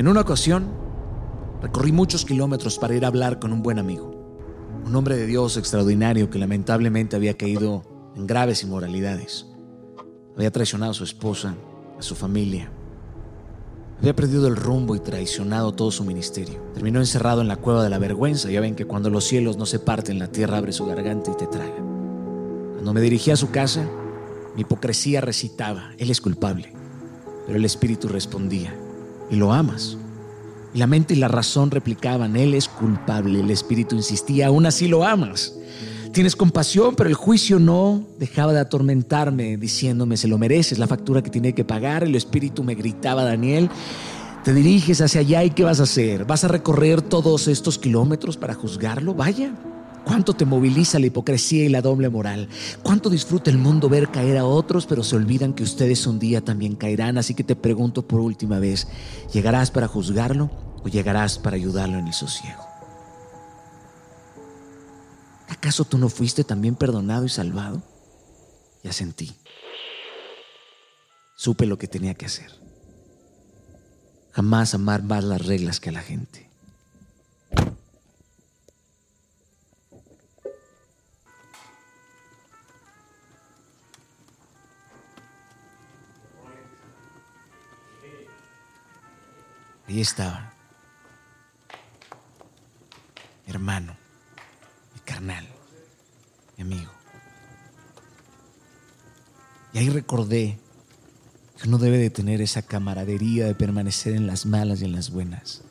En una ocasión, recorrí muchos kilómetros para ir a hablar con un buen amigo, un hombre de Dios extraordinario que lamentablemente había caído en graves inmoralidades. Había traicionado a su esposa, a su familia. Había perdido el rumbo y traicionado todo su ministerio. Terminó encerrado en la cueva de la vergüenza. Ya ven que cuando los cielos no se parten, la tierra abre su garganta y te traga. Cuando me dirigí a su casa, mi hipocresía recitaba, Él es culpable. Pero el Espíritu respondía, y lo amas. Y la mente y la razón replicaban, Él es culpable. El Espíritu insistía, aún así lo amas. Tienes compasión, pero el juicio no dejaba de atormentarme, diciéndome, se lo mereces, la factura que tiene que pagar. El Espíritu me gritaba, Daniel, te diriges hacia allá y ¿qué vas a hacer? ¿Vas a recorrer todos estos kilómetros para juzgarlo? Vaya. ¿Cuánto te moviliza la hipocresía y la doble moral? ¿Cuánto disfruta el mundo ver caer a otros, pero se olvidan que ustedes un día también caerán? Así que te pregunto por última vez, ¿llegarás para juzgarlo o llegarás para ayudarlo en el sosiego? ¿Acaso tú no fuiste también perdonado y salvado? Ya sentí. Supe lo que tenía que hacer. Jamás amar más las reglas que a la gente. Ahí estaba. Mi hermano, mi carnal, mi amigo. Y ahí recordé que uno debe de tener esa camaradería de permanecer en las malas y en las buenas.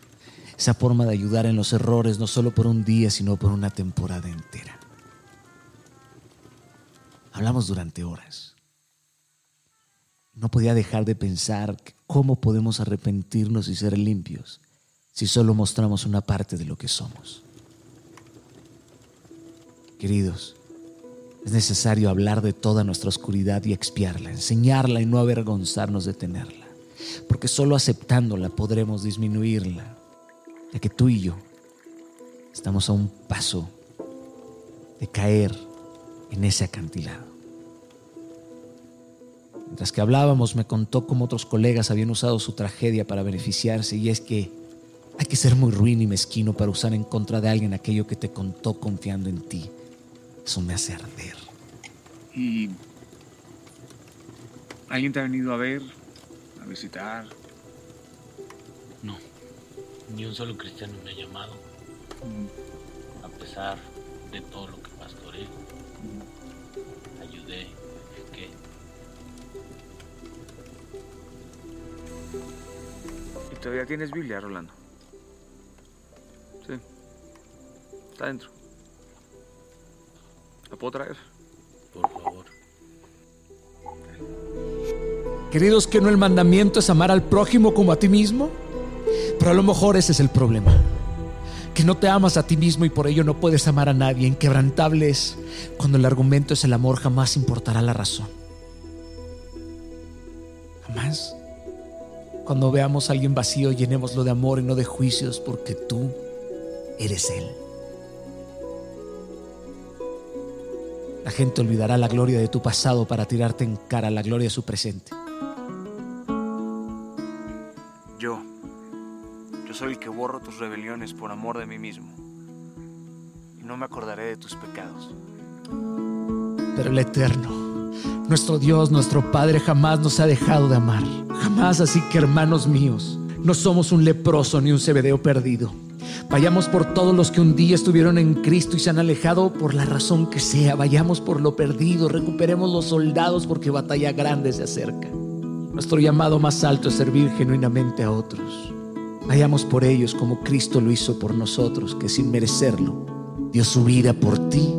Esa forma de ayudar en los errores, no solo por un día, sino por una temporada entera. Hablamos durante horas. No podía dejar de pensar cómo podemos arrepentirnos y ser limpios si solo mostramos una parte de lo que somos. Queridos, es necesario hablar de toda nuestra oscuridad y expiarla, enseñarla y no avergonzarnos de tenerla, porque solo aceptándola podremos disminuirla, ya que tú y yo estamos a un paso de caer en ese acantilado. Mientras que hablábamos, me contó cómo otros colegas habían usado su tragedia para beneficiarse y es que hay que ser muy ruin y mezquino para usar en contra de alguien aquello que te contó confiando en ti. Eso me hace arder. ¿Y alguien te ha venido a ver, a visitar? No, ni un solo cristiano me ha llamado, Mm, a pesar de todo lo que pastoré, ayudé, edifiqué. Todavía tienes Biblia, Rolando? Sí. Está dentro. ¿La puedo traer? Por favor, Queridos, que no el mandamiento es amar al prójimo como a ti mismo. Pero a lo mejor ese es el problema. Que no te amas a ti mismo y por ello no puedes amar a nadie. Inquebrantable es cuando el argumento es el amor, jamás importará la razón. Jamás. Cuando veamos a alguien vacío, llenémoslo de amor y no de juicios, porque tú eres Él. La gente olvidará la gloria de tu pasado para tirarte en cara la gloria de su presente. Yo. Yo soy el que borro tus rebeliones por amor de mí mismo. Y no me acordaré de tus pecados. Pero el Eterno, nuestro Dios, nuestro Padre, jamás nos ha dejado de amar. Jamás, así que hermanos míos, no somos un leproso ni un cebedeo perdido. Vayamos por todos los que un día estuvieron en Cristo y se han alejado por la razón que sea. Vayamos por lo perdido, recuperemos los soldados porque batalla grande se acerca. Nuestro llamado más alto es servir genuinamente a otros. Vayamos por ellos como Cristo lo hizo por nosotros, que sin merecerlo dio su vida por ti